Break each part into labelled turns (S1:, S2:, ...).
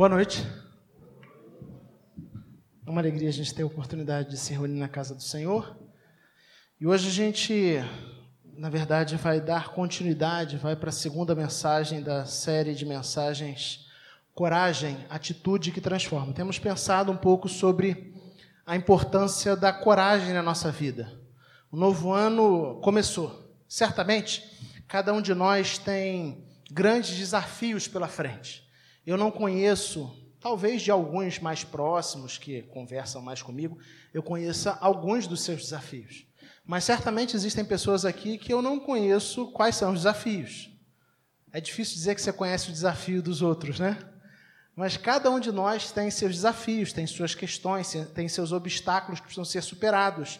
S1: Boa noite. É uma alegria a gente ter a oportunidade de se reunir na casa do Senhor. E hoje a gente, na verdade, vai dar continuidade, vai para a segunda mensagem da série de mensagens Coragem, atitude que transforma. Temos pensado um pouco sobre a importância da coragem na nossa vida. O novo ano começou. Certamente, cada um de nós tem grandes desafios pela frente. Eu não conheço, talvez de alguns mais próximos que conversam mais comigo, eu conheça alguns dos seus desafios. Mas certamente existem pessoas aqui que eu não conheço quais são os desafios. É difícil dizer que você conhece o desafio dos outros, né? Mas cada um de nós tem seus desafios, tem suas questões, tem seus obstáculos que precisam ser superados.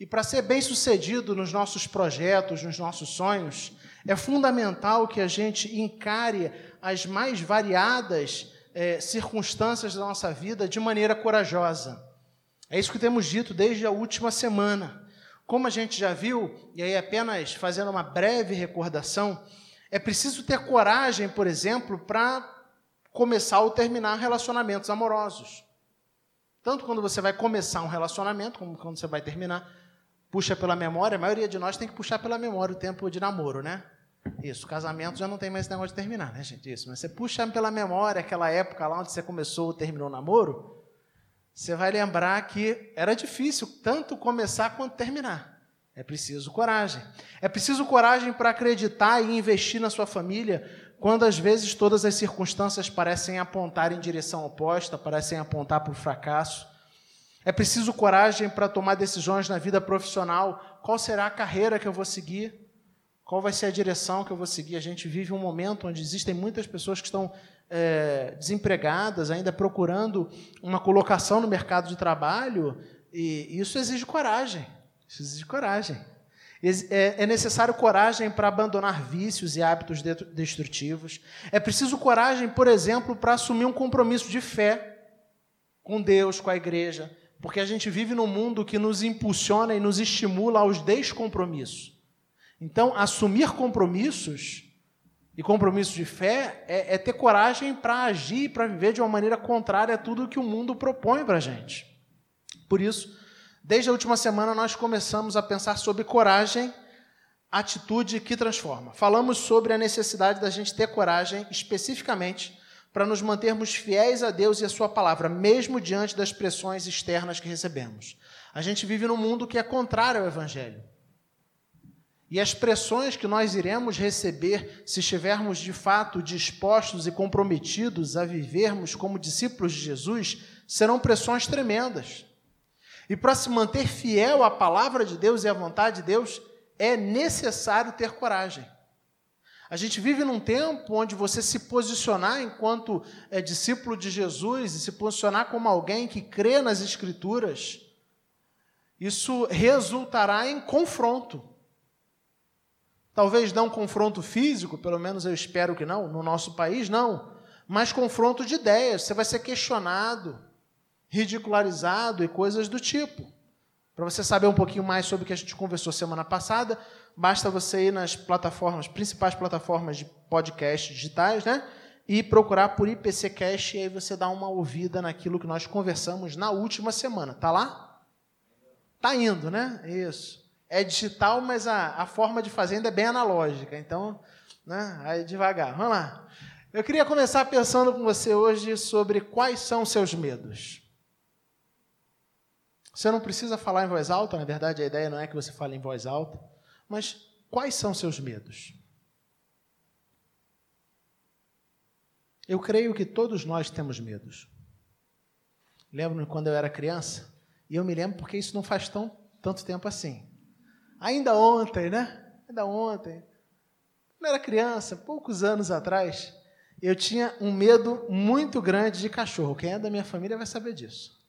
S1: E para ser bem sucedido nos nossos projetos, nos nossos sonhos, é fundamental que a gente encare as mais variadas é, circunstâncias da nossa vida de maneira corajosa. É isso que temos dito desde a última semana. Como a gente já viu, e aí apenas fazendo uma breve recordação, é preciso ter coragem, por exemplo, para começar ou terminar relacionamentos amorosos. Tanto quando você vai começar um relacionamento, como quando você vai terminar, puxa pela memória, a maioria de nós tem que puxar pela memória o tempo de namoro, né? Isso, casamento já não tem mais esse negócio de terminar, né, gente? Isso, mas você puxa pela memória aquela época lá onde você começou ou terminou o namoro, você vai lembrar que era difícil tanto começar quanto terminar. É preciso coragem. É preciso coragem para acreditar e investir na sua família, quando às vezes todas as circunstâncias parecem apontar em direção oposta, parecem apontar para o fracasso. É preciso coragem para tomar decisões na vida profissional. Qual será a carreira que eu vou seguir? Qual vai ser a direção que eu vou seguir? A gente vive um momento onde existem muitas pessoas que estão é, desempregadas, ainda procurando uma colocação no mercado de trabalho, e isso exige coragem. Isso exige coragem. É, é necessário coragem para abandonar vícios e hábitos destrutivos. É preciso coragem, por exemplo, para assumir um compromisso de fé com Deus, com a igreja, porque a gente vive num mundo que nos impulsiona e nos estimula aos descompromissos. Então, assumir compromissos e compromissos de fé é, é ter coragem para agir e para viver de uma maneira contrária a tudo que o mundo propõe para a gente. Por isso, desde a última semana, nós começamos a pensar sobre coragem, atitude que transforma. Falamos sobre a necessidade da gente ter coragem, especificamente, para nos mantermos fiéis a Deus e a Sua palavra, mesmo diante das pressões externas que recebemos. A gente vive num mundo que é contrário ao Evangelho. E as pressões que nós iremos receber se estivermos de fato dispostos e comprometidos a vivermos como discípulos de Jesus serão pressões tremendas. E para se manter fiel à palavra de Deus e à vontade de Deus, é necessário ter coragem. A gente vive num tempo onde você se posicionar enquanto é discípulo de Jesus e se posicionar como alguém que crê nas Escrituras, isso resultará em confronto. Talvez não confronto físico, pelo menos eu espero que não, no nosso país não, mas confronto de ideias. Você vai ser questionado, ridicularizado e coisas do tipo. Para você saber um pouquinho mais sobre o que a gente conversou semana passada, basta você ir nas plataformas, principais plataformas de podcast digitais, né? E procurar por IPCcast e aí você dá uma ouvida naquilo que nós conversamos na última semana. Tá lá? Tá indo, né? Isso é digital, mas a, a forma de fazer ainda é bem analógica. Então, né, aí devagar. Vamos lá. Eu queria começar pensando com você hoje sobre quais são seus medos. Você não precisa falar em voz alta, na verdade a ideia não é que você fale em voz alta, mas quais são seus medos? Eu creio que todos nós temos medos. Lembro-me quando eu era criança, e eu me lembro porque isso não faz tão, tanto tempo assim. Ainda ontem, né? Ainda ontem. Quando eu era criança, poucos anos atrás, eu tinha um medo muito grande de cachorro. Quem é da minha família vai saber disso.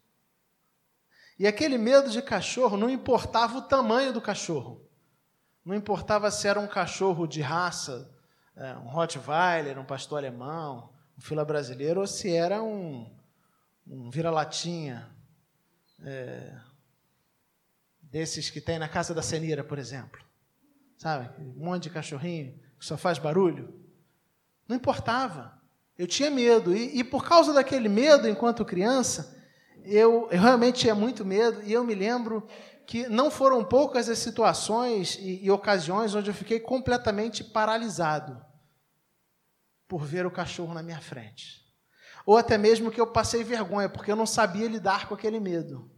S1: E aquele medo de cachorro não importava o tamanho do cachorro. Não importava se era um cachorro de raça, é, um Rottweiler, um pastor alemão, um fila brasileiro, ou se era um, um vira-latinha, é, desses que tem na casa da ceneira, por exemplo. Sabe? Um monte de cachorrinho que só faz barulho. Não importava. Eu tinha medo. E, e por causa daquele medo, enquanto criança, eu, eu, realmente tinha muito medo. E eu me lembro que não foram poucas as situações e, e ocasiões onde eu fiquei completamente paralisado por ver o cachorro na minha frente. Ou até mesmo que eu passei vergonha, porque eu não sabia lidar com aquele medo.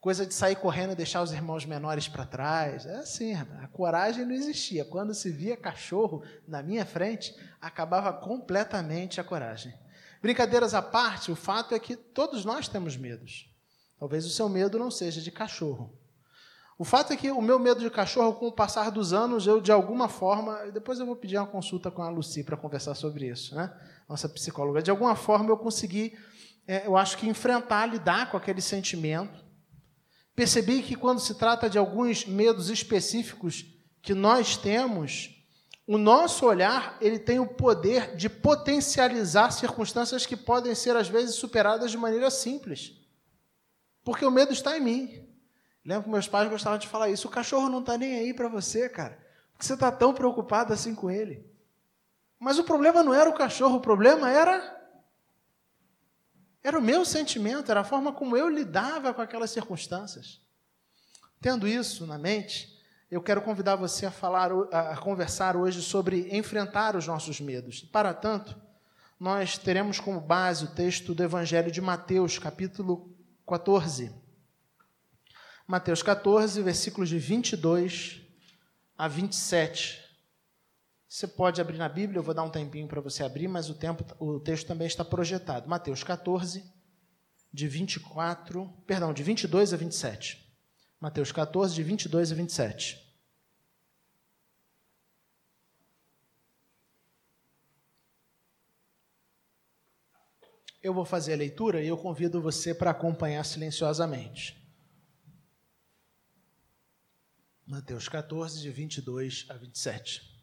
S1: Coisa de sair correndo e deixar os irmãos menores para trás. É assim, a coragem não existia. Quando se via cachorro na minha frente, acabava completamente a coragem. Brincadeiras à parte, o fato é que todos nós temos medos. Talvez o seu medo não seja de cachorro. O fato é que o meu medo de cachorro, com o passar dos anos, eu de alguma forma, depois eu vou pedir uma consulta com a Lucy para conversar sobre isso, né? Nossa psicóloga. De alguma forma eu consegui, é, eu acho que enfrentar, lidar com aquele sentimento Percebi que quando se trata de alguns medos específicos que nós temos, o nosso olhar ele tem o poder de potencializar circunstâncias que podem ser às vezes superadas de maneira simples, porque o medo está em mim. Lembro que meus pais gostavam de falar isso. O cachorro não está nem aí para você, cara. Porque você está tão preocupado assim com ele. Mas o problema não era o cachorro, o problema era era o meu sentimento, era a forma como eu lidava com aquelas circunstâncias. Tendo isso na mente, eu quero convidar você a falar, a conversar hoje sobre enfrentar os nossos medos. Para tanto, nós teremos como base o texto do Evangelho de Mateus, capítulo 14. Mateus 14, versículos de 22 a 27. Você pode abrir na Bíblia, eu vou dar um tempinho para você abrir, mas o, tempo, o texto também está projetado. Mateus 14, de 24, perdão, de 22 a 27. Mateus 14, de 22 a 27. Eu vou fazer a leitura e eu convido você para acompanhar silenciosamente. Mateus 14, de 22 a 27.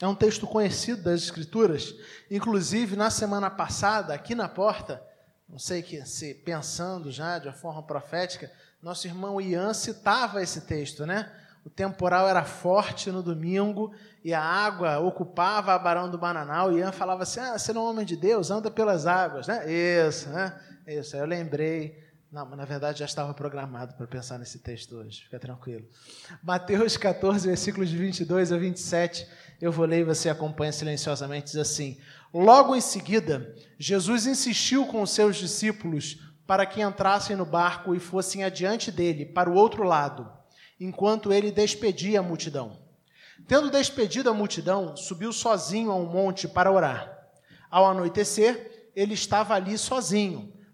S1: É um texto conhecido das Escrituras. Inclusive, na semana passada, aqui na porta, não sei que se pensando já de uma forma profética, nosso irmão Ian citava esse texto, né? O temporal era forte no domingo e a água ocupava a Barão do Bananal. E Ian falava assim: Ah, você não é um homem de Deus, anda pelas águas, né? Isso, né? Isso. Aí eu lembrei. Não, mas na verdade já estava programado para pensar nesse texto hoje, fica tranquilo. Mateus 14, versículos de 22 a 27 eu vou ler e você acompanha silenciosamente, diz assim: Logo em seguida, Jesus insistiu com os seus discípulos para que entrassem no barco e fossem adiante dele, para o outro lado, enquanto ele despedia a multidão. Tendo despedido a multidão, subiu sozinho a um monte para orar. Ao anoitecer, ele estava ali sozinho,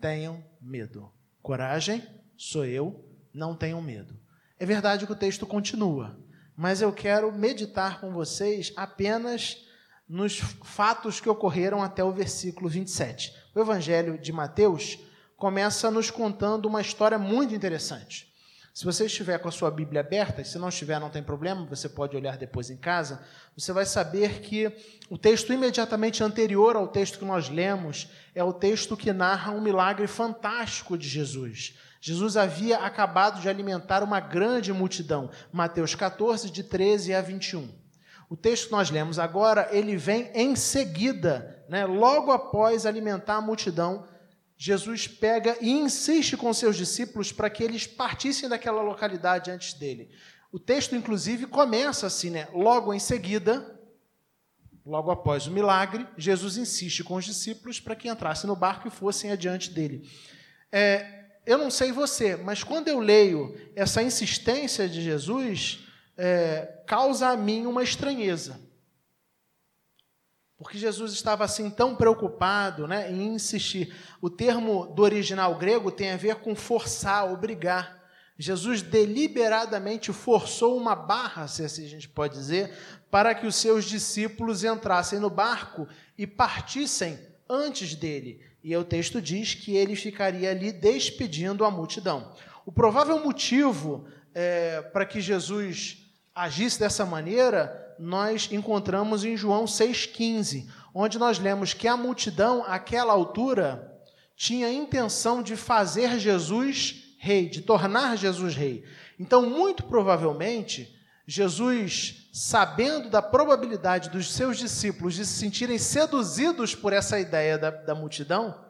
S1: tenham medo. Coragem, sou eu, não tenham medo. É verdade que o texto continua, mas eu quero meditar com vocês apenas nos fatos que ocorreram até o versículo 27. O Evangelho de Mateus começa nos contando uma história muito interessante. Se você estiver com a sua Bíblia aberta, se não estiver, não tem problema, você pode olhar depois em casa, você vai saber que o texto imediatamente anterior ao texto que nós lemos é o texto que narra um milagre fantástico de Jesus. Jesus havia acabado de alimentar uma grande multidão. Mateus 14, de 13 a 21. O texto que nós lemos agora, ele vem em seguida, né, logo após alimentar a multidão, Jesus pega e insiste com seus discípulos para que eles partissem daquela localidade antes dele. O texto, inclusive, começa assim, né? Logo em seguida, logo após o milagre, Jesus insiste com os discípulos para que entrassem no barco e fossem adiante dele. É, eu não sei você, mas quando eu leio essa insistência de Jesus, é, causa a mim uma estranheza. Porque Jesus estava assim tão preocupado né, em insistir. O termo do original grego tem a ver com forçar, obrigar. Jesus deliberadamente forçou uma barra, se assim a gente pode dizer, para que os seus discípulos entrassem no barco e partissem antes dele. E o texto diz que ele ficaria ali despedindo a multidão. O provável motivo é, para que Jesus agisse dessa maneira, nós encontramos em João 6,15, onde nós lemos que a multidão, àquela altura, tinha intenção de fazer Jesus rei, de tornar Jesus rei. Então, muito provavelmente, Jesus, sabendo da probabilidade dos seus discípulos de se sentirem seduzidos por essa ideia da, da multidão,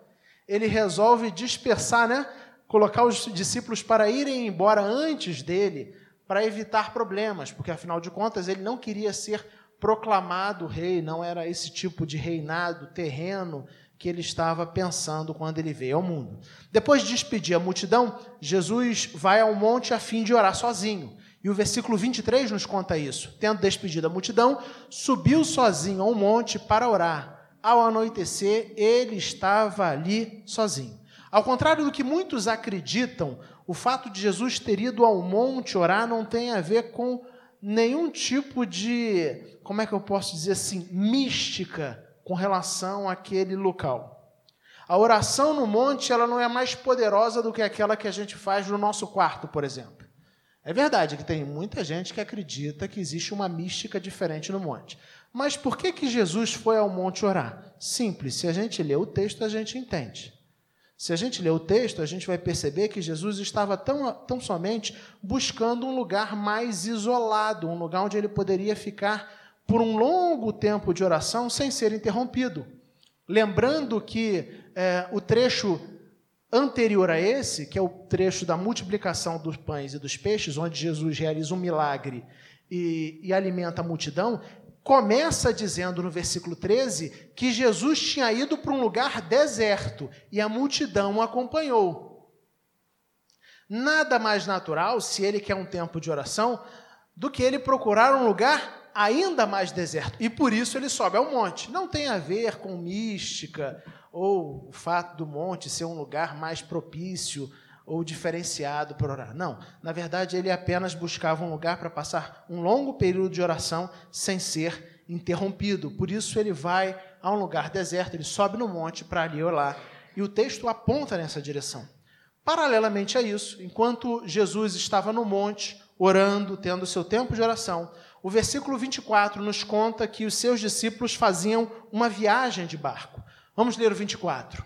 S1: ele resolve dispersar, né? colocar os discípulos para irem embora antes dele, para evitar problemas, porque afinal de contas ele não queria ser proclamado rei, não era esse tipo de reinado terreno que ele estava pensando quando ele veio ao mundo. Depois de despedir a multidão, Jesus vai ao monte a fim de orar sozinho. E o versículo 23 nos conta isso. Tendo despedido a multidão, subiu sozinho ao monte para orar. Ao anoitecer, ele estava ali sozinho. Ao contrário do que muitos acreditam, o fato de Jesus ter ido ao monte orar não tem a ver com nenhum tipo de, como é que eu posso dizer assim, mística com relação àquele local. A oração no monte ela não é mais poderosa do que aquela que a gente faz no nosso quarto, por exemplo. É verdade que tem muita gente que acredita que existe uma mística diferente no monte. Mas por que, que Jesus foi ao monte orar? Simples, se a gente lê o texto, a gente entende. Se a gente lê o texto, a gente vai perceber que Jesus estava tão, tão somente buscando um lugar mais isolado, um lugar onde ele poderia ficar por um longo tempo de oração sem ser interrompido. Lembrando que é, o trecho anterior a esse, que é o trecho da multiplicação dos pães e dos peixes, onde Jesus realiza um milagre e, e alimenta a multidão, começa dizendo no versículo 13 que Jesus tinha ido para um lugar deserto e a multidão o acompanhou. Nada mais natural, se ele quer um tempo de oração, do que ele procurar um lugar ainda mais deserto. E por isso ele sobe ao monte. Não tem a ver com mística ou o fato do monte ser um lugar mais propício ou diferenciado para orar. Não, na verdade ele apenas buscava um lugar para passar um longo período de oração sem ser interrompido. Por isso ele vai a um lugar deserto, ele sobe no monte para ali orar. E o texto aponta nessa direção. Paralelamente a isso, enquanto Jesus estava no monte, orando, tendo seu tempo de oração, o versículo 24 nos conta que os seus discípulos faziam uma viagem de barco. Vamos ler o 24.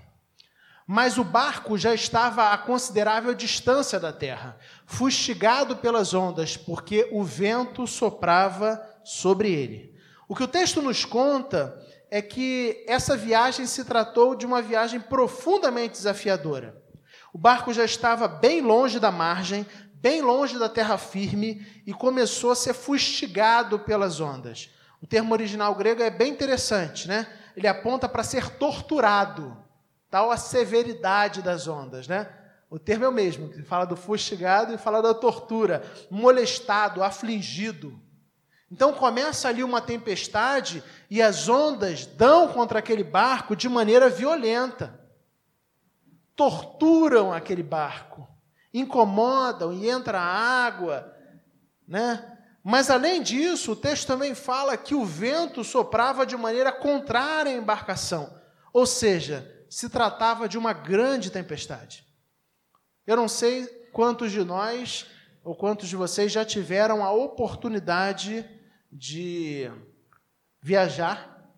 S1: Mas o barco já estava a considerável distância da terra, fustigado pelas ondas, porque o vento soprava sobre ele. O que o texto nos conta é que essa viagem se tratou de uma viagem profundamente desafiadora. O barco já estava bem longe da margem, bem longe da terra firme e começou a ser fustigado pelas ondas. O termo original grego é bem interessante, né? Ele aponta para ser torturado, tal a severidade das ondas, né? O termo é o mesmo, que fala do fustigado e fala da tortura, molestado, afligido. Então começa ali uma tempestade e as ondas dão contra aquele barco de maneira violenta. Torturam aquele barco incomodam e entra água, né? Mas além disso, o texto também fala que o vento soprava de maneira contrária à embarcação, ou seja, se tratava de uma grande tempestade. Eu não sei quantos de nós ou quantos de vocês já tiveram a oportunidade de viajar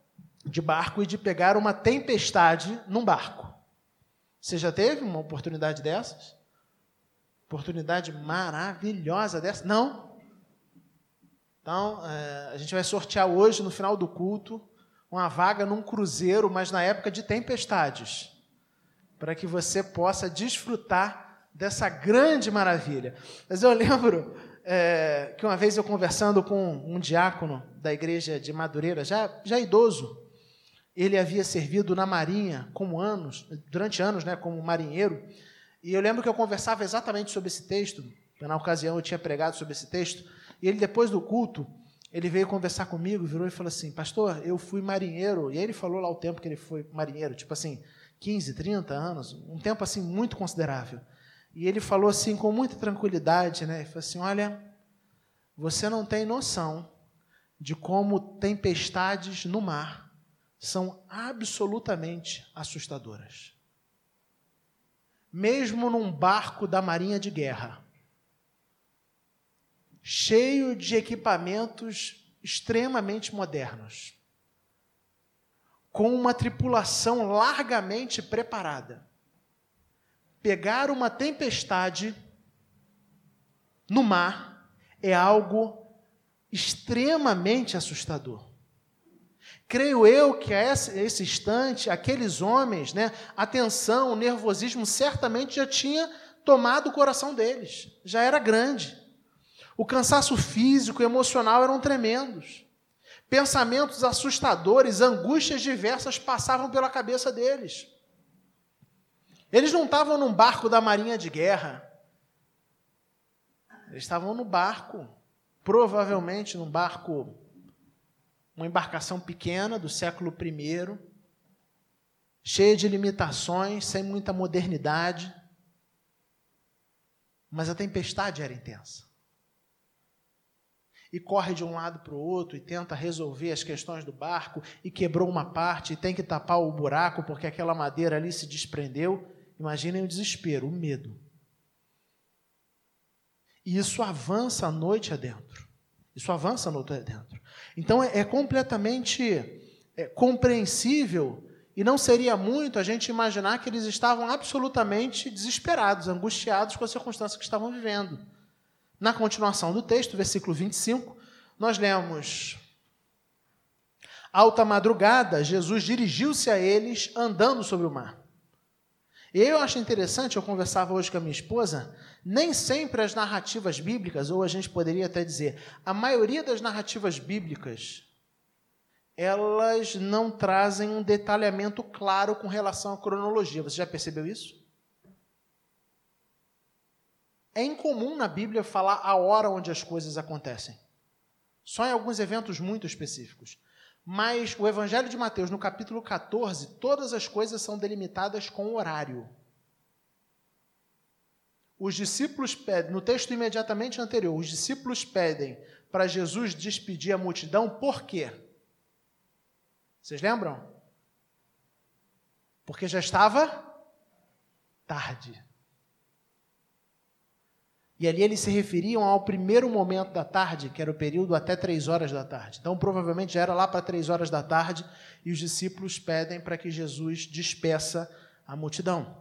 S1: de barco e de pegar uma tempestade num barco. Você já teve uma oportunidade dessas? oportunidade maravilhosa dessa? Não. Então, é, a gente vai sortear hoje, no final do culto, uma vaga num cruzeiro, mas na época de tempestades, para que você possa desfrutar dessa grande maravilha. Mas eu lembro é, que uma vez eu conversando com um diácono da igreja de Madureira, já, já idoso, ele havia servido na marinha como anos, durante anos, né, como marinheiro, e eu lembro que eu conversava exatamente sobre esse texto, na ocasião eu tinha pregado sobre esse texto, e ele, depois do culto, ele veio conversar comigo, virou e falou assim: Pastor, eu fui marinheiro. E aí ele falou lá o tempo que ele foi marinheiro, tipo assim, 15, 30 anos, um tempo assim muito considerável. E ele falou assim com muita tranquilidade, né? Ele falou assim: Olha, você não tem noção de como tempestades no mar são absolutamente assustadoras. Mesmo num barco da Marinha de Guerra, cheio de equipamentos extremamente modernos, com uma tripulação largamente preparada, pegar uma tempestade no mar é algo extremamente assustador. Creio eu que a esse instante, aqueles homens, né, a tensão, o nervosismo certamente já tinha tomado o coração deles, já era grande. O cansaço físico e emocional eram tremendos. Pensamentos assustadores, angústias diversas passavam pela cabeça deles. Eles não estavam num barco da marinha de guerra. Eles estavam no barco, provavelmente num barco, uma embarcação pequena do século I, cheia de limitações, sem muita modernidade. Mas a tempestade era intensa. E corre de um lado para o outro e tenta resolver as questões do barco e quebrou uma parte e tem que tapar o buraco porque aquela madeira ali se desprendeu. Imaginem o desespero, o medo. E isso avança a noite adentro. Isso avança a noite adentro. Então é, é completamente é, compreensível e não seria muito a gente imaginar que eles estavam absolutamente desesperados, angustiados com a circunstância que estavam vivendo. Na continuação do texto, versículo 25, nós lemos: Alta madrugada, Jesus dirigiu-se a eles andando sobre o mar. E eu acho interessante, eu conversava hoje com a minha esposa, nem sempre as narrativas bíblicas, ou a gente poderia até dizer, a maioria das narrativas bíblicas, elas não trazem um detalhamento claro com relação à cronologia. Você já percebeu isso? É incomum na Bíblia falar a hora onde as coisas acontecem. Só em alguns eventos muito específicos. Mas o Evangelho de Mateus, no capítulo 14, todas as coisas são delimitadas com horário. Os discípulos pedem, no texto imediatamente anterior, os discípulos pedem para Jesus despedir a multidão, por quê? Vocês lembram? Porque já estava tarde. E ali eles se referiam ao primeiro momento da tarde, que era o período até três horas da tarde. Então, provavelmente já era lá para três horas da tarde, e os discípulos pedem para que Jesus despeça a multidão.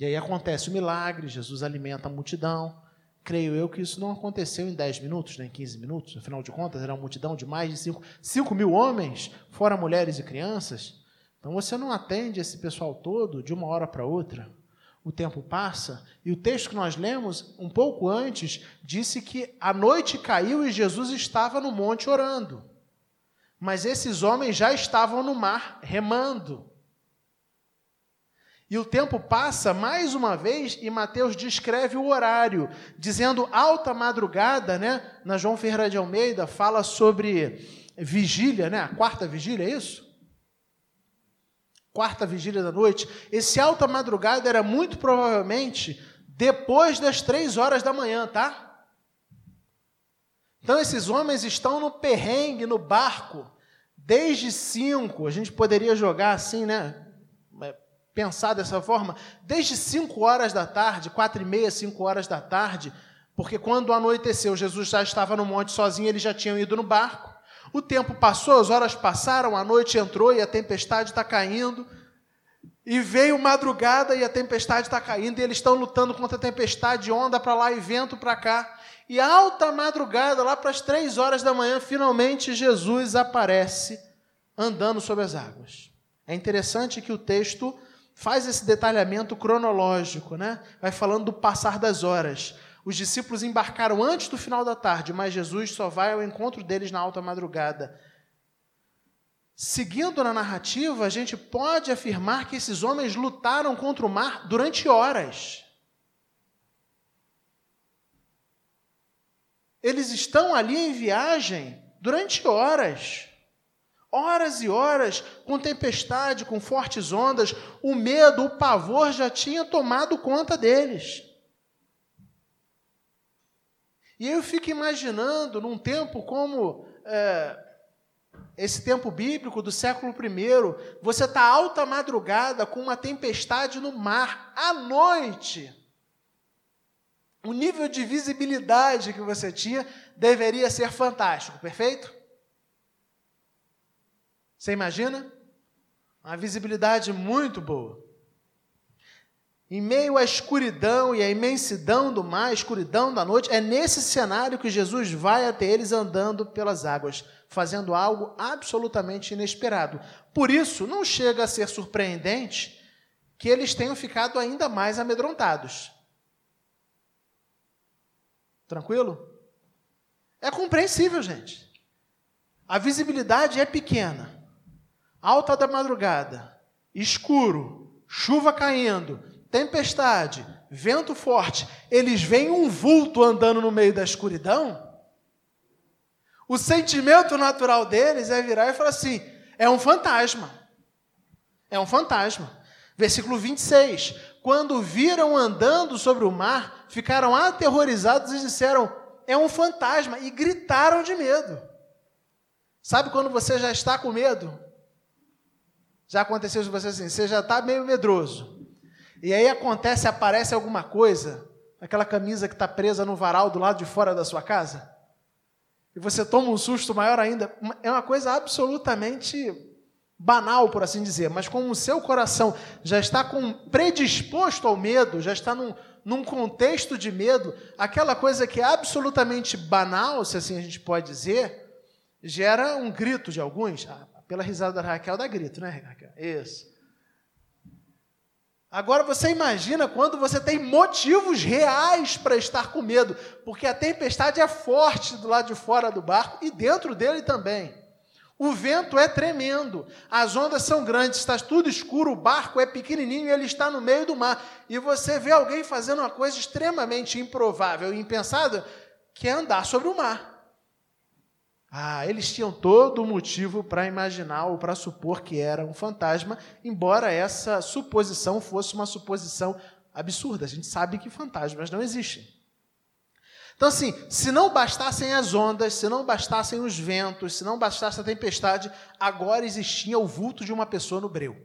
S1: E aí acontece o milagre, Jesus alimenta a multidão. Creio eu que isso não aconteceu em 10 minutos, nem em 15 minutos, afinal de contas, era uma multidão de mais de 5, 5 mil homens, fora mulheres e crianças. Então você não atende esse pessoal todo de uma hora para outra o tempo passa, e o texto que nós lemos, um pouco antes, disse que a noite caiu e Jesus estava no monte orando. Mas esses homens já estavam no mar remando. E o tempo passa mais uma vez e Mateus descreve o horário, dizendo alta madrugada, né? Na João Ferreira de Almeida fala sobre vigília, né? A quarta vigília, é isso? Quarta vigília da noite, esse alta madrugada era muito provavelmente depois das três horas da manhã, tá? Então esses homens estão no perrengue, no barco, desde cinco, a gente poderia jogar assim, né? É, pensar dessa forma, desde cinco horas da tarde, quatro e meia, cinco horas da tarde, porque quando anoiteceu, Jesus já estava no monte sozinho, eles já tinham ido no barco. O tempo passou, as horas passaram, a noite entrou e a tempestade está caindo. E veio madrugada e a tempestade está caindo, e eles estão lutando contra a tempestade, onda para lá e vento para cá. E alta madrugada, lá para as três horas da manhã, finalmente Jesus aparece andando sobre as águas. É interessante que o texto faz esse detalhamento cronológico, né? Vai falando do passar das horas. Os discípulos embarcaram antes do final da tarde, mas Jesus só vai ao encontro deles na alta madrugada. Seguindo na narrativa, a gente pode afirmar que esses homens lutaram contra o mar durante horas. Eles estão ali em viagem durante horas. Horas e horas, com tempestade, com fortes ondas, o medo, o pavor já tinha tomado conta deles. E eu fico imaginando, num tempo como é, esse tempo bíblico do século I, você está alta madrugada com uma tempestade no mar, à noite. O nível de visibilidade que você tinha deveria ser fantástico, perfeito? Você imagina? Uma visibilidade muito boa. Em meio à escuridão e à imensidão do mar, escuridão da noite, é nesse cenário que Jesus vai até eles andando pelas águas, fazendo algo absolutamente inesperado. Por isso, não chega a ser surpreendente que eles tenham ficado ainda mais amedrontados. Tranquilo? É compreensível, gente. A visibilidade é pequena alta da madrugada, escuro, chuva caindo, tempestade, vento forte, eles veem um vulto andando no meio da escuridão, o sentimento natural deles é virar e falar assim: é um fantasma. É um fantasma. Versículo 26. Quando viram andando sobre o mar, ficaram aterrorizados e disseram: é um fantasma, e gritaram de medo. Sabe quando você já está com medo? Já aconteceu com você assim, você já está meio medroso. E aí acontece, aparece alguma coisa, aquela camisa que está presa no varal do lado de fora da sua casa, e você toma um susto maior ainda. É uma coisa absolutamente banal, por assim dizer, mas como o seu coração já está com, predisposto ao medo, já está num, num contexto de medo, aquela coisa que é absolutamente banal, se assim a gente pode dizer, gera um grito de alguns. Ah, pela risada da Raquel, dá grito, né, Raquel? Isso. Agora você imagina quando você tem motivos reais para estar com medo, porque a tempestade é forte do lado de fora do barco e dentro dele também. O vento é tremendo, as ondas são grandes, está tudo escuro, o barco é pequenininho e ele está no meio do mar. E você vê alguém fazendo uma coisa extremamente improvável e impensada, que é andar sobre o mar. Ah, eles tinham todo o motivo para imaginar ou para supor que era um fantasma, embora essa suposição fosse uma suposição absurda. A gente sabe que fantasmas não existem. Então, assim, se não bastassem as ondas, se não bastassem os ventos, se não bastasse a tempestade, agora existia o vulto de uma pessoa no breu.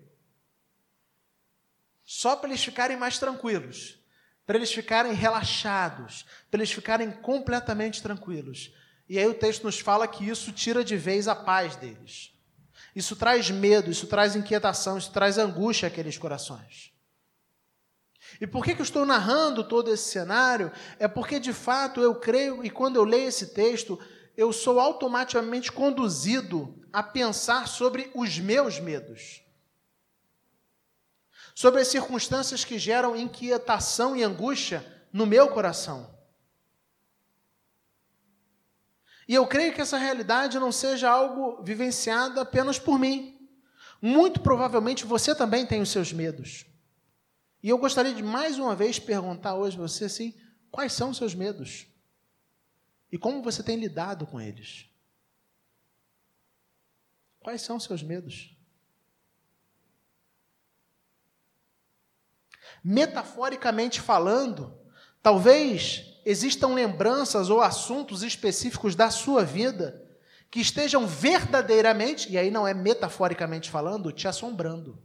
S1: Só para eles ficarem mais tranquilos, para eles ficarem relaxados, para eles ficarem completamente tranquilos. E aí o texto nos fala que isso tira de vez a paz deles. Isso traz medo, isso traz inquietação, isso traz angústia àqueles corações. E por que, que eu estou narrando todo esse cenário? É porque, de fato, eu creio, e quando eu leio esse texto, eu sou automaticamente conduzido a pensar sobre os meus medos. Sobre as circunstâncias que geram inquietação e angústia no meu coração. E eu creio que essa realidade não seja algo vivenciado apenas por mim. Muito provavelmente você também tem os seus medos. E eu gostaria de mais uma vez perguntar hoje você assim: quais são os seus medos? E como você tem lidado com eles? Quais são os seus medos? Metaforicamente falando, talvez existam lembranças ou assuntos específicos da sua vida que estejam verdadeiramente, e aí não é metaforicamente falando, te assombrando.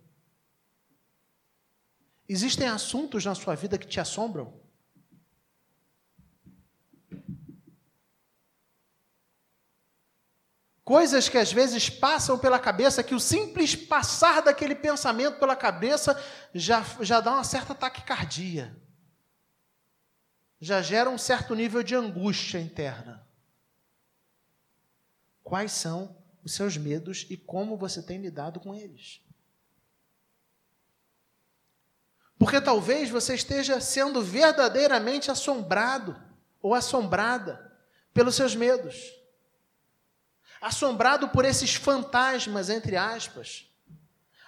S1: Existem assuntos na sua vida que te assombram? Coisas que às vezes passam pela cabeça, que o simples passar daquele pensamento pela cabeça já, já dá uma certa taquicardia já gera um certo nível de angústia interna. Quais são os seus medos e como você tem lidado com eles? Porque talvez você esteja sendo verdadeiramente assombrado ou assombrada pelos seus medos. Assombrado por esses fantasmas, entre aspas,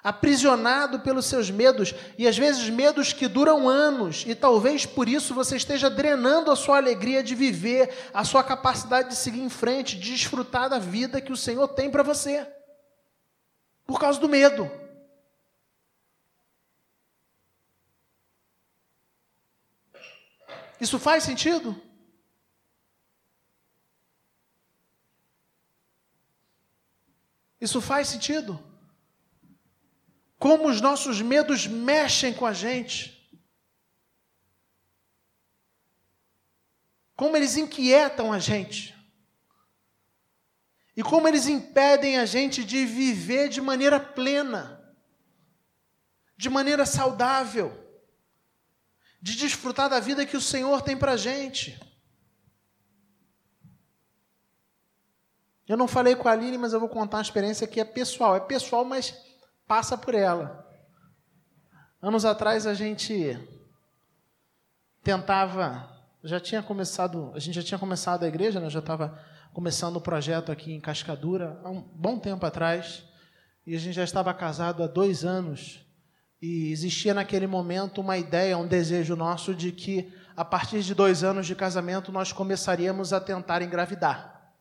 S1: aprisionado pelos seus medos, e às vezes medos que duram anos, e talvez por isso você esteja drenando a sua alegria de viver, a sua capacidade de seguir em frente, de desfrutar da vida que o Senhor tem para você. Por causa do medo. Isso faz sentido? Isso faz sentido? Como os nossos medos mexem com a gente. Como eles inquietam a gente. E como eles impedem a gente de viver de maneira plena, de maneira saudável, de desfrutar da vida que o Senhor tem para a gente. Eu não falei com a Aline, mas eu vou contar uma experiência que é pessoal. É pessoal, mas passa por ela. Anos atrás a gente tentava, já tinha começado, a gente já tinha começado a igreja, né? já estava começando o projeto aqui em Cascadura há um bom tempo atrás, e a gente já estava casado há dois anos, e existia naquele momento uma ideia, um desejo nosso de que a partir de dois anos de casamento nós começaríamos a tentar engravidar.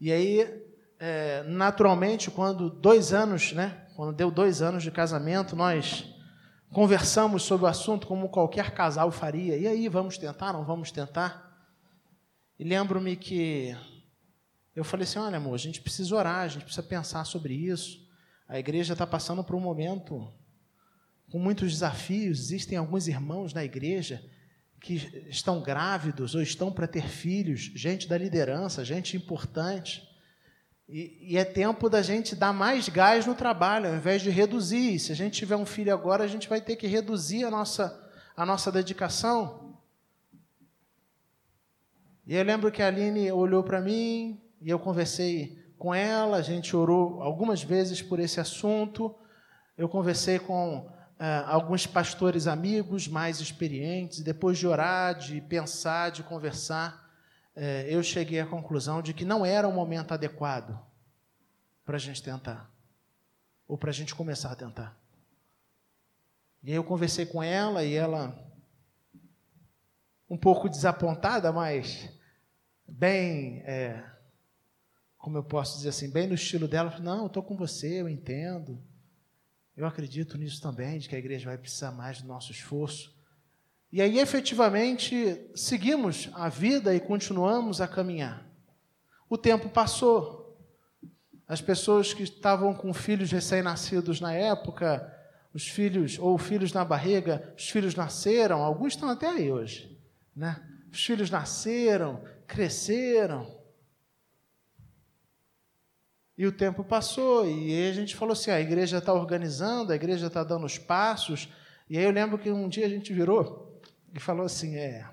S1: E aí, é, naturalmente, quando dois anos, né, quando deu dois anos de casamento, nós conversamos sobre o assunto como qualquer casal faria. E aí, vamos tentar? Não vamos tentar? E lembro-me que eu falei assim: olha, amor, a gente precisa orar, a gente precisa pensar sobre isso. A igreja está passando por um momento com muitos desafios. Existem alguns irmãos na igreja que estão grávidos ou estão para ter filhos, gente da liderança, gente importante. E, e, é tempo da gente dar mais gás no trabalho, ao invés de reduzir. Se a gente tiver um filho agora, a gente vai ter que reduzir a nossa, a nossa dedicação. E eu lembro que a Aline olhou para mim e eu conversei com ela, a gente orou algumas vezes por esse assunto. Eu conversei com uh, alguns pastores amigos mais experientes, depois de orar, de pensar, de conversar, uh, eu cheguei à conclusão de que não era o momento adequado para a gente tentar, ou para a gente começar a tentar. E aí eu conversei com ela e ela, um pouco desapontada, mas bem, é, como eu posso dizer assim, bem no estilo dela, não, eu estou com você, eu entendo. Eu acredito nisso também, de que a igreja vai precisar mais do nosso esforço. E aí, efetivamente, seguimos a vida e continuamos a caminhar. O tempo passou. As pessoas que estavam com filhos recém-nascidos na época, os filhos, ou filhos na barriga, os filhos nasceram, alguns estão até aí hoje. Né? Os filhos nasceram, cresceram, e o tempo passou, e a gente falou assim: ah, a igreja está organizando, a igreja está dando os passos. E aí eu lembro que um dia a gente virou e falou assim: é,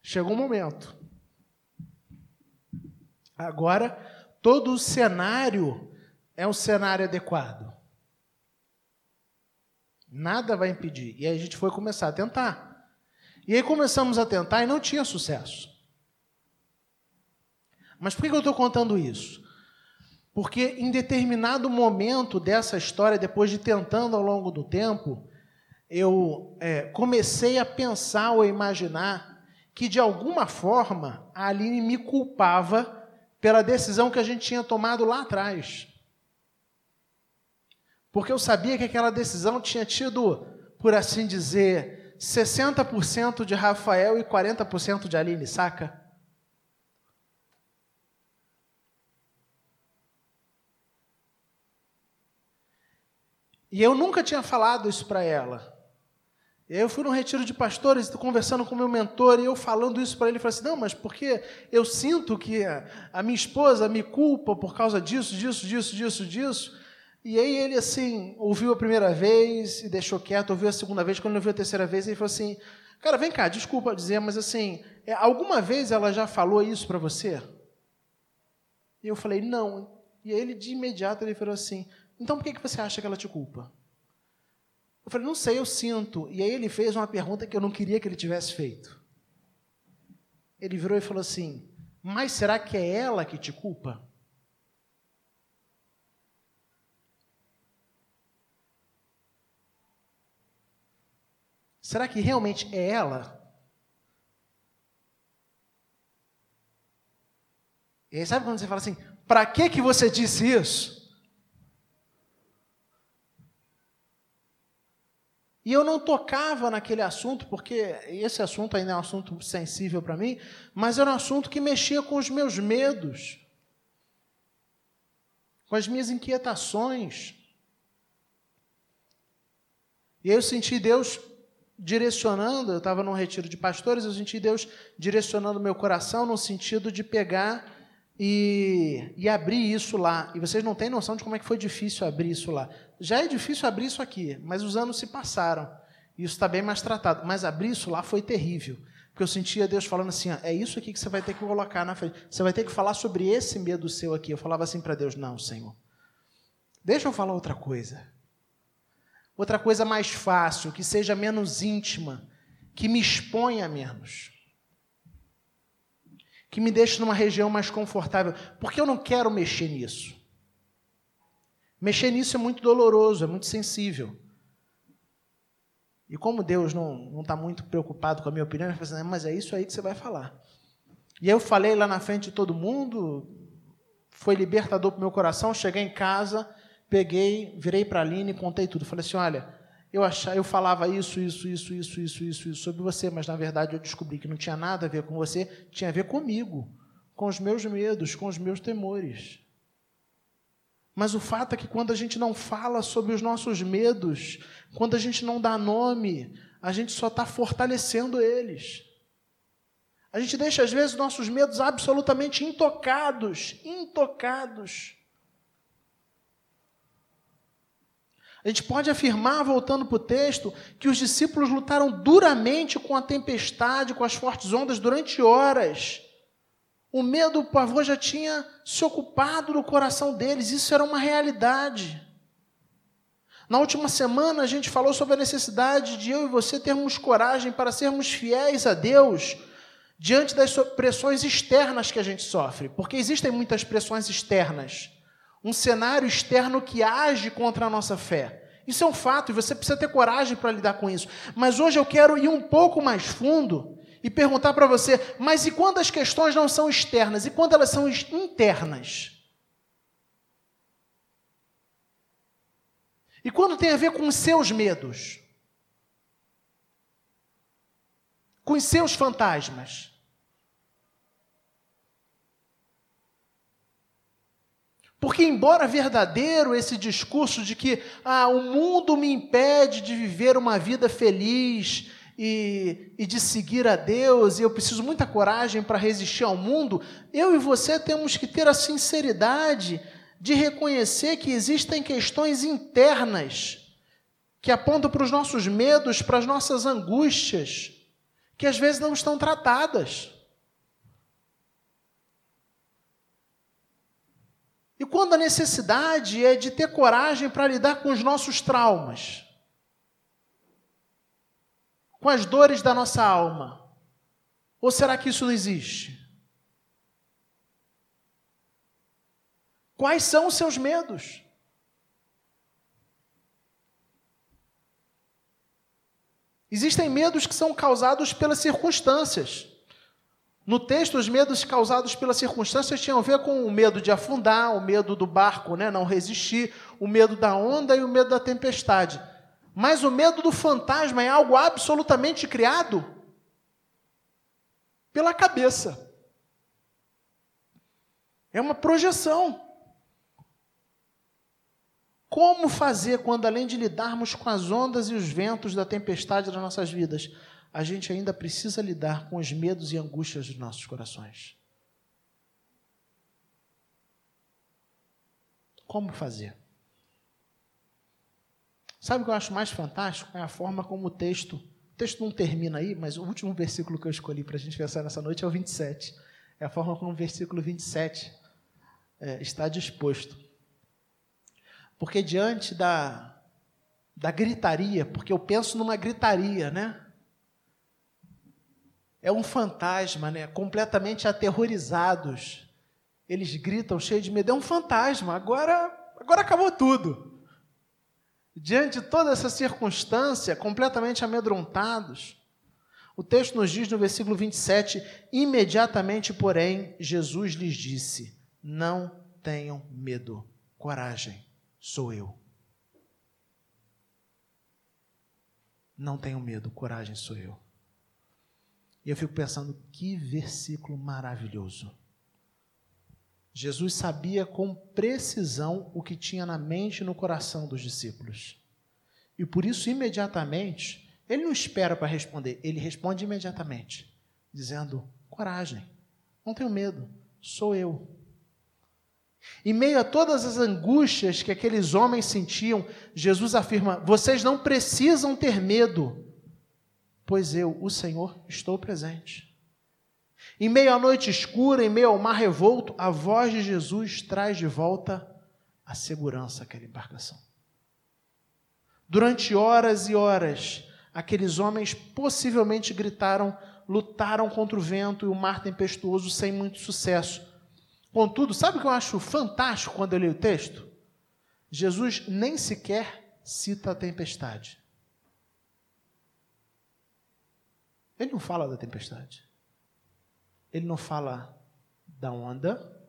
S1: chegou um momento. Agora, todo o cenário é um cenário adequado. Nada vai impedir. E aí a gente foi começar a tentar. E aí começamos a tentar e não tinha sucesso. Mas por que eu estou contando isso? Porque em determinado momento dessa história, depois de tentando ao longo do tempo, eu é, comecei a pensar ou imaginar que, de alguma forma, a Aline me culpava pela decisão que a gente tinha tomado lá atrás. Porque eu sabia que aquela decisão tinha tido, por assim dizer, 60% de Rafael e 40% de Aline, saca? E eu nunca tinha falado isso para ela. E aí eu fui num retiro de pastores, conversando com meu mentor, e eu falando isso para ele, ele falou assim, não, mas porque eu sinto que a minha esposa me culpa por causa disso, disso, disso, disso, disso. E aí ele, assim, ouviu a primeira vez e deixou quieto, ouviu a segunda vez, quando ele ouviu a terceira vez, ele falou assim, cara, vem cá, desculpa dizer, mas assim, é, alguma vez ela já falou isso para você? E eu falei, não. E aí ele, de imediato, ele falou assim, então por que você acha que ela te culpa? Eu falei, não sei, eu sinto. E aí ele fez uma pergunta que eu não queria que ele tivesse feito. Ele virou e falou assim: Mas será que é ela que te culpa? Será que realmente é ela? E aí sabe quando você fala assim: Para que que você disse isso? E eu não tocava naquele assunto, porque esse assunto ainda é um assunto sensível para mim, mas era um assunto que mexia com os meus medos, com as minhas inquietações. E eu senti Deus direcionando, eu estava num retiro de pastores, eu senti Deus direcionando meu coração no sentido de pegar e, e abrir isso lá. E vocês não têm noção de como é que foi difícil abrir isso lá. Já é difícil abrir isso aqui, mas os anos se passaram. E isso está bem mais tratado. Mas abrir isso lá foi terrível. Porque eu sentia Deus falando assim: ó, é isso aqui que você vai ter que colocar na frente. Você vai ter que falar sobre esse medo seu aqui. Eu falava assim para Deus: não, Senhor. Deixa eu falar outra coisa. Outra coisa mais fácil, que seja menos íntima, que me exponha menos. Que me deixe numa região mais confortável. Porque eu não quero mexer nisso. Mexer nisso é muito doloroso, é muito sensível. E como Deus não está muito preocupado com a minha opinião, ele falou assim, mas é isso aí que você vai falar. E eu falei lá na frente de todo mundo, foi libertador para o meu coração, cheguei em casa, peguei, virei para a Aline e contei tudo. Falei assim: olha, eu, achava, eu falava isso, isso, isso, isso, isso, isso, isso sobre você, mas na verdade eu descobri que não tinha nada a ver com você, tinha a ver comigo, com os meus medos, com os meus temores. Mas o fato é que quando a gente não fala sobre os nossos medos, quando a gente não dá nome, a gente só está fortalecendo eles. A gente deixa, às vezes, nossos medos absolutamente intocados intocados. A gente pode afirmar, voltando para o texto, que os discípulos lutaram duramente com a tempestade, com as fortes ondas durante horas. O medo, o pavor já tinha se ocupado do coração deles, isso era uma realidade. Na última semana a gente falou sobre a necessidade de eu e você termos coragem para sermos fiéis a Deus diante das pressões externas que a gente sofre, porque existem muitas pressões externas um cenário externo que age contra a nossa fé. Isso é um fato e você precisa ter coragem para lidar com isso. Mas hoje eu quero ir um pouco mais fundo e perguntar para você: mas e quando as questões não são externas? E quando elas são internas? E quando tem a ver com os seus medos? Com os seus fantasmas? Porque, embora verdadeiro esse discurso de que ah, o mundo me impede de viver uma vida feliz e, e de seguir a Deus, e eu preciso muita coragem para resistir ao mundo, eu e você temos que ter a sinceridade de reconhecer que existem questões internas que apontam para os nossos medos, para as nossas angústias, que às vezes não estão tratadas. E quando a necessidade é de ter coragem para lidar com os nossos traumas, com as dores da nossa alma? Ou será que isso não existe? Quais são os seus medos? Existem medos que são causados pelas circunstâncias. No texto, os medos causados pelas circunstâncias tinham a ver com o medo de afundar, o medo do barco né, não resistir, o medo da onda e o medo da tempestade. Mas o medo do fantasma é algo absolutamente criado pela cabeça. É uma projeção. Como fazer quando, além de lidarmos com as ondas e os ventos da tempestade das nossas vidas, a gente ainda precisa lidar com os medos e angústias dos nossos corações. Como fazer? Sabe o que eu acho mais fantástico? É a forma como o texto. O texto não termina aí, mas o último versículo que eu escolhi para a gente pensar nessa noite é o 27. É a forma como o versículo 27 é, está disposto. Porque diante da, da gritaria, porque eu penso numa gritaria, né? é um fantasma, né? completamente aterrorizados. Eles gritam cheio de medo, é um fantasma, agora, agora acabou tudo. Diante de toda essa circunstância, completamente amedrontados, o texto nos diz no versículo 27: imediatamente, porém, Jesus lhes disse: Não tenham medo, coragem, sou eu. Não tenham medo, coragem sou eu. E eu fico pensando, que versículo maravilhoso. Jesus sabia com precisão o que tinha na mente e no coração dos discípulos. E por isso, imediatamente, ele não espera para responder, ele responde imediatamente, dizendo: coragem, não tenho medo, sou eu. Em meio a todas as angústias que aqueles homens sentiam, Jesus afirma: vocês não precisam ter medo, pois eu, o Senhor, estou presente. Em meio à noite escura, em meio ao mar revolto, a voz de Jesus traz de volta a segurança àquela embarcação. Durante horas e horas, aqueles homens possivelmente gritaram, lutaram contra o vento e o mar tempestuoso sem muito sucesso. Contudo, sabe o que eu acho fantástico quando eu leio o texto? Jesus nem sequer cita a tempestade. Ele não fala da tempestade. Ele não fala da onda,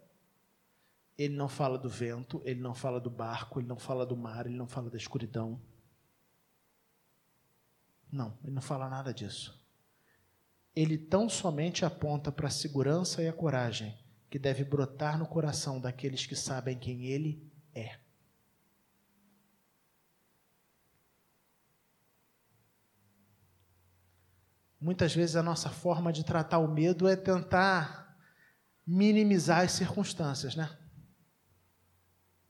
S1: ele não fala do vento, ele não fala do barco, ele não fala do mar, ele não fala da escuridão. Não, ele não fala nada disso. Ele tão somente aponta para a segurança e a coragem que deve brotar no coração daqueles que sabem quem ele é. Muitas vezes a nossa forma de tratar o medo é tentar minimizar as circunstâncias, né?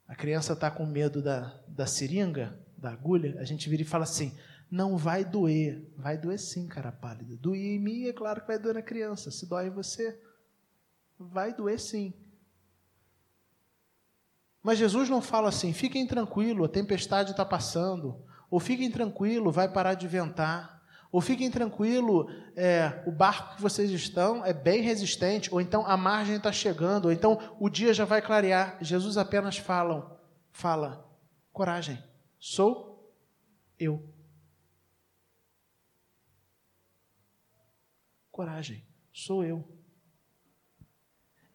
S1: A criança está com medo da, da seringa, da agulha, a gente vira e fala assim: não vai doer. Vai doer sim, cara pálida. Doer em mim, é claro que vai doer na criança. Se dói em você, vai doer sim. Mas Jesus não fala assim: fiquem tranquilo, a tempestade está passando. Ou fiquem tranquilo, vai parar de ventar. Ou fiquem tranquilo, é, o barco que vocês estão é bem resistente, ou então a margem está chegando, ou então o dia já vai clarear. Jesus apenas fala, fala, coragem, sou eu. Coragem, sou eu.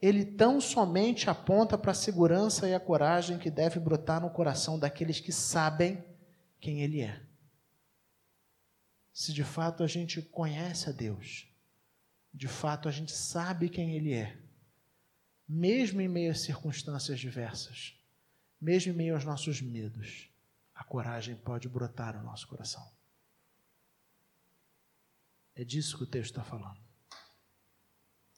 S1: Ele tão somente aponta para a segurança e a coragem que deve brotar no coração daqueles que sabem quem Ele é se de fato a gente conhece a Deus, de fato a gente sabe quem Ele é, mesmo em meio às circunstâncias diversas, mesmo em meio aos nossos medos, a coragem pode brotar no nosso coração. É disso que o texto está falando.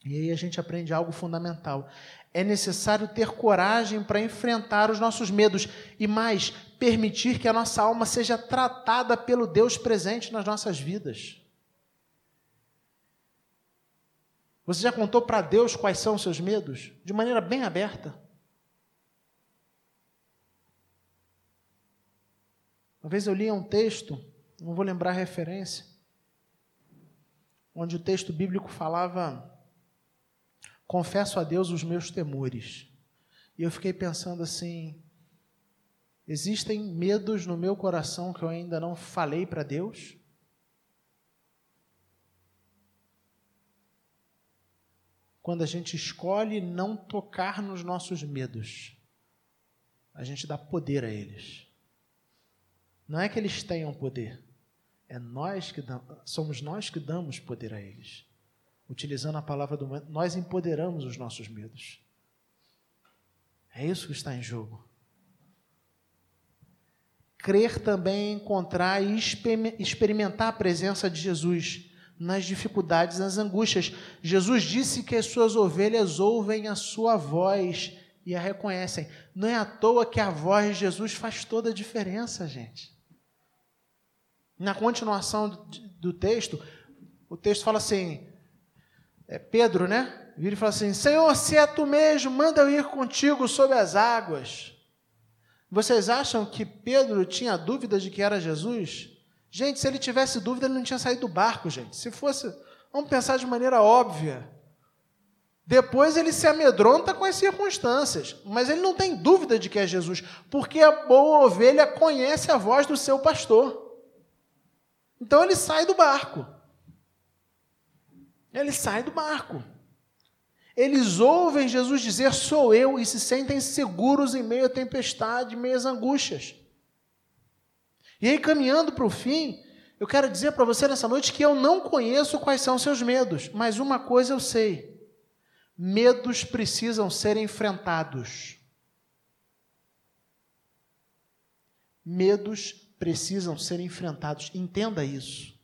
S1: E aí a gente aprende algo fundamental. É necessário ter coragem para enfrentar os nossos medos e mais, permitir que a nossa alma seja tratada pelo Deus presente nas nossas vidas. Você já contou para Deus quais são os seus medos? De maneira bem aberta. Uma vez eu li um texto, não vou lembrar a referência, onde o texto bíblico falava confesso a Deus os meus temores. E eu fiquei pensando assim: existem medos no meu coração que eu ainda não falei para Deus? Quando a gente escolhe não tocar nos nossos medos, a gente dá poder a eles. Não é que eles tenham poder, é nós que somos nós que damos poder a eles utilizando a palavra do nós empoderamos os nossos medos. É isso que está em jogo. Crer também é encontrar e experimentar a presença de Jesus nas dificuldades, nas angústias. Jesus disse que as suas ovelhas ouvem a sua voz e a reconhecem. Não é à toa que a voz de Jesus faz toda a diferença, gente. Na continuação do texto, o texto fala assim: é Pedro, né? Vira e fala assim: Senhor, se é tu mesmo, manda eu ir contigo sobre as águas. Vocês acham que Pedro tinha dúvida de que era Jesus? Gente, se ele tivesse dúvida, ele não tinha saído do barco, gente. Se fosse, vamos pensar de maneira óbvia. Depois ele se amedronta com as circunstâncias, mas ele não tem dúvida de que é Jesus, porque a boa ovelha conhece a voz do seu pastor. Então ele sai do barco. Eles saem do barco. Eles ouvem Jesus dizer: Sou eu, e se sentem seguros em meio à tempestade, em meio às angústias. E aí, caminhando para o fim, Eu quero dizer para você nessa noite que eu não conheço quais são seus medos, mas uma coisa eu sei: medos precisam ser enfrentados. Medos precisam ser enfrentados. Entenda isso.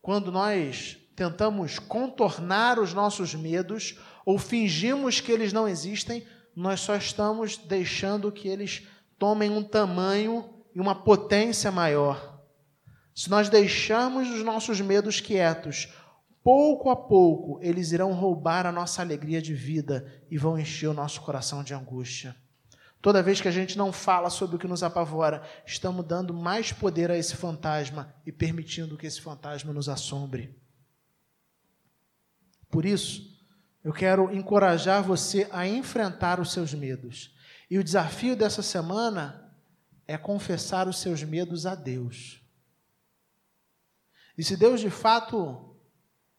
S1: Quando nós tentamos contornar os nossos medos ou fingimos que eles não existem, nós só estamos deixando que eles tomem um tamanho e uma potência maior. Se nós deixarmos os nossos medos quietos, pouco a pouco eles irão roubar a nossa alegria de vida e vão encher o nosso coração de angústia. Toda vez que a gente não fala sobre o que nos apavora, estamos dando mais poder a esse fantasma e permitindo que esse fantasma nos assombre. Por isso, eu quero encorajar você a enfrentar os seus medos. E o desafio dessa semana é confessar os seus medos a Deus. E se Deus de fato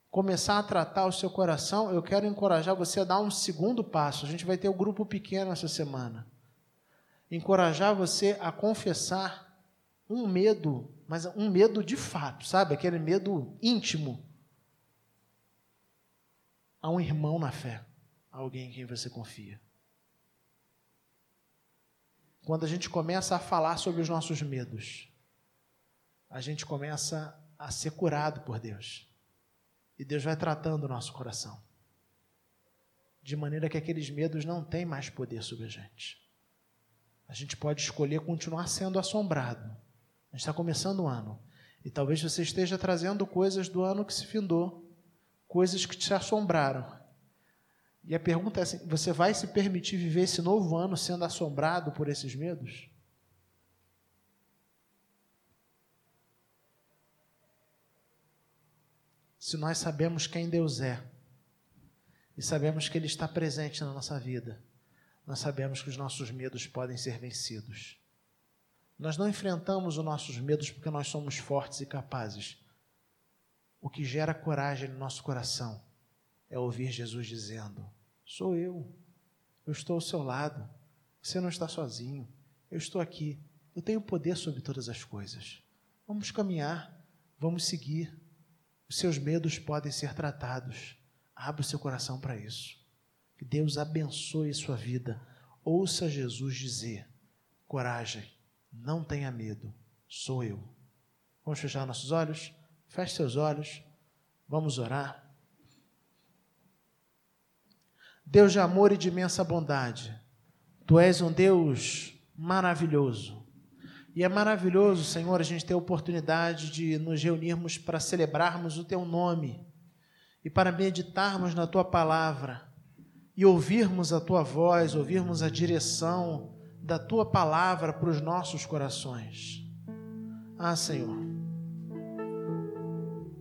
S1: começar a tratar o seu coração, eu quero encorajar você a dar um segundo passo. A gente vai ter o um grupo pequeno essa semana encorajar você a confessar um medo, mas um medo de fato, sabe? Aquele medo íntimo a um irmão na fé, alguém em quem você confia. Quando a gente começa a falar sobre os nossos medos, a gente começa a ser curado por Deus. E Deus vai tratando o nosso coração. De maneira que aqueles medos não têm mais poder sobre a gente. A gente pode escolher continuar sendo assombrado. A gente está começando o ano. E talvez você esteja trazendo coisas do ano que se findou, coisas que te assombraram. E a pergunta é assim: você vai se permitir viver esse novo ano sendo assombrado por esses medos? Se nós sabemos quem Deus é e sabemos que Ele está presente na nossa vida, nós sabemos que os nossos medos podem ser vencidos. Nós não enfrentamos os nossos medos porque nós somos fortes e capazes. O que gera coragem no nosso coração é ouvir Jesus dizendo: Sou eu, eu estou ao seu lado, você não está sozinho, eu estou aqui, eu tenho poder sobre todas as coisas. Vamos caminhar, vamos seguir. Os seus medos podem ser tratados. Abra o seu coração para isso. Que Deus abençoe sua vida. Ouça Jesus dizer: coragem, não tenha medo, sou eu. Vamos fechar nossos olhos? Feche seus olhos, vamos orar. Deus de amor e de imensa bondade, Tu és um Deus maravilhoso. E é maravilhoso, Senhor, a gente ter a oportunidade de nos reunirmos para celebrarmos o Teu nome e para meditarmos na Tua palavra e ouvirmos a tua voz, ouvirmos a direção da tua palavra para os nossos corações. Ah, Senhor,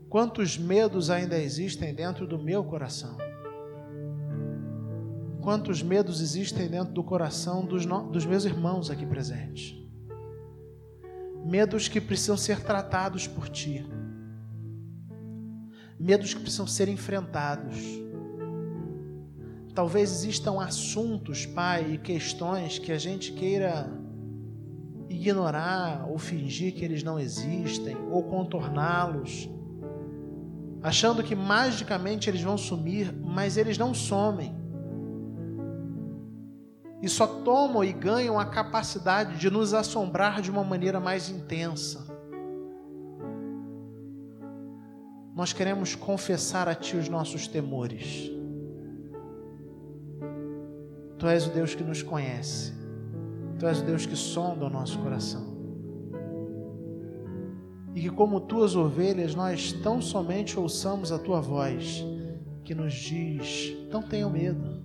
S1: quantos medos ainda existem dentro do meu coração? Quantos medos existem dentro do coração dos, no, dos meus irmãos aqui presentes? Medos que precisam ser tratados por Ti, medos que precisam ser enfrentados Talvez existam assuntos, Pai, e questões que a gente queira ignorar ou fingir que eles não existem ou contorná-los, achando que magicamente eles vão sumir, mas eles não somem. E só tomam e ganham a capacidade de nos assombrar de uma maneira mais intensa. Nós queremos confessar a Ti os nossos temores. Tu és o Deus que nos conhece. Tu és o Deus que sonda o nosso coração. E que, como tuas ovelhas, nós tão somente ouçamos a tua voz, que nos diz: não tenham medo,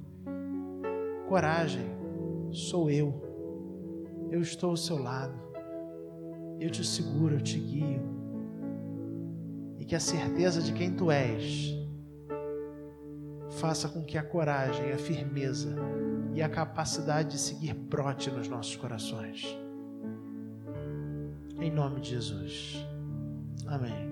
S1: coragem, sou eu, eu estou ao seu lado, eu te seguro, eu te guio. E que a certeza de quem tu és faça com que a coragem, a firmeza, e a capacidade de seguir brote nos nossos corações. Em nome de Jesus. Amém.